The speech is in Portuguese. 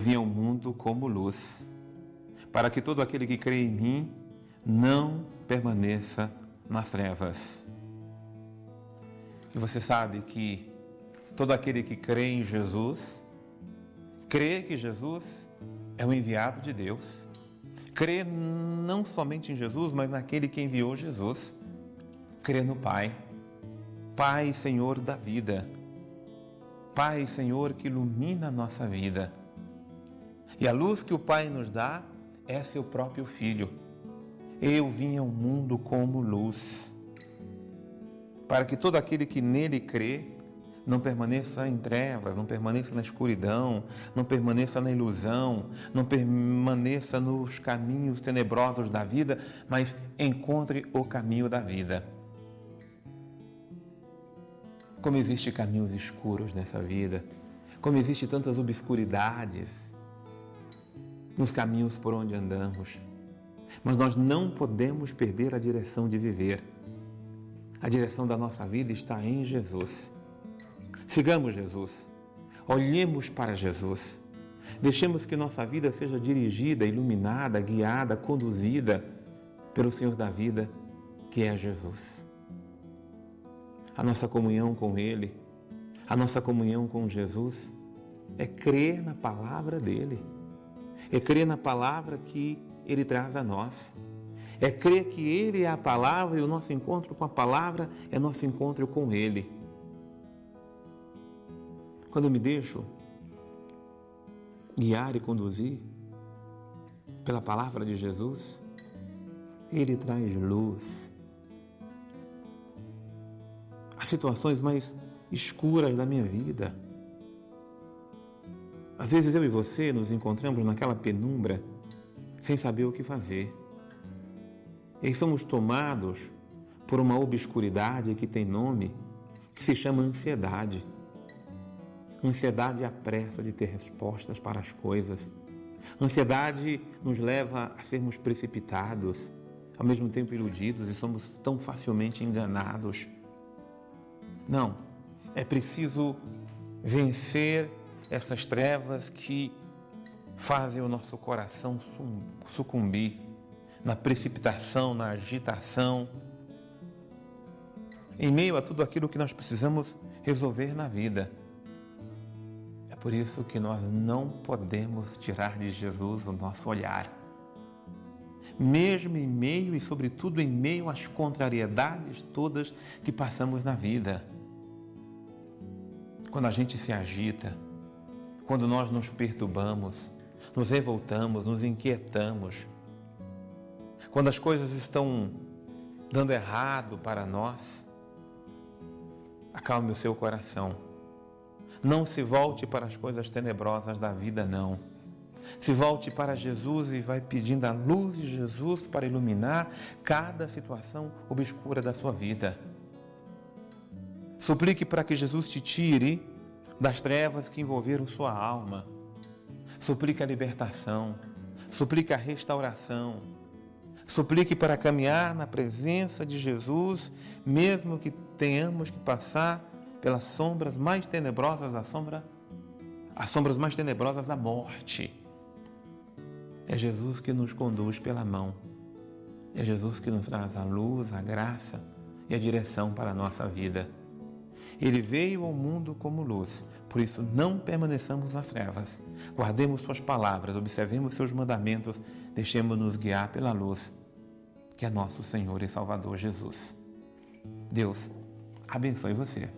mundo como luz, para que todo aquele que crê em mim não permaneça nas trevas. E você sabe que todo aquele que crê em Jesus, crê que Jesus é o enviado de Deus, crê não somente em Jesus, mas naquele que enviou Jesus, crê no Pai, Pai Senhor da vida, Pai Senhor que ilumina a nossa vida. E a luz que o Pai nos dá é seu próprio Filho. Eu vim ao mundo como luz, para que todo aquele que nele crê não permaneça em trevas, não permaneça na escuridão, não permaneça na ilusão, não permaneça nos caminhos tenebrosos da vida, mas encontre o caminho da vida. Como existem caminhos escuros nessa vida, como existem tantas obscuridades nos caminhos por onde andamos. Mas nós não podemos perder a direção de viver. A direção da nossa vida está em Jesus. Sigamos Jesus. Olhemos para Jesus. Deixemos que nossa vida seja dirigida, iluminada, guiada, conduzida pelo Senhor da vida, que é Jesus. A nossa comunhão com Ele, a nossa comunhão com Jesus, é crer na palavra dEle é crer na palavra que Ele traz a nós. É crer que Ele é a palavra e o nosso encontro com a palavra é nosso encontro com Ele. Quando eu me deixo guiar e conduzir pela palavra de Jesus, Ele traz luz. As situações mais escuras da minha vida, às vezes eu e você nos encontramos naquela penumbra sem saber o que fazer. E somos tomados por uma obscuridade que tem nome, que se chama ansiedade. Ansiedade é a pressa de ter respostas para as coisas. Ansiedade nos leva a sermos precipitados, ao mesmo tempo iludidos e somos tão facilmente enganados. Não, é preciso vencer essas trevas que fazem o nosso coração sucumbir na precipitação, na agitação, em meio a tudo aquilo que nós precisamos resolver na vida. É por isso que nós não podemos tirar de Jesus o nosso olhar. Mesmo em meio e, sobretudo, em meio às contrariedades todas que passamos na vida. Quando a gente se agita, quando nós nos perturbamos, nos revoltamos, nos inquietamos, quando as coisas estão dando errado para nós, acalme o seu coração. Não se volte para as coisas tenebrosas da vida, não. Se volte para Jesus e vai pedindo a luz de Jesus para iluminar cada situação obscura da sua vida. Suplique para que Jesus te tire das trevas que envolveram sua alma. Suplique a libertação, suplique a restauração, suplique para caminhar na presença de Jesus, mesmo que tenhamos que passar pelas sombras mais tenebrosas da sombra, as sombras mais tenebrosas da morte. É Jesus que nos conduz pela mão. É Jesus que nos traz a luz, a graça e a direção para a nossa vida. Ele veio ao mundo como luz, por isso não permaneçamos nas trevas. Guardemos Suas palavras, observemos Seus mandamentos, deixemos-nos guiar pela luz, que é nosso Senhor e Salvador Jesus. Deus abençoe você.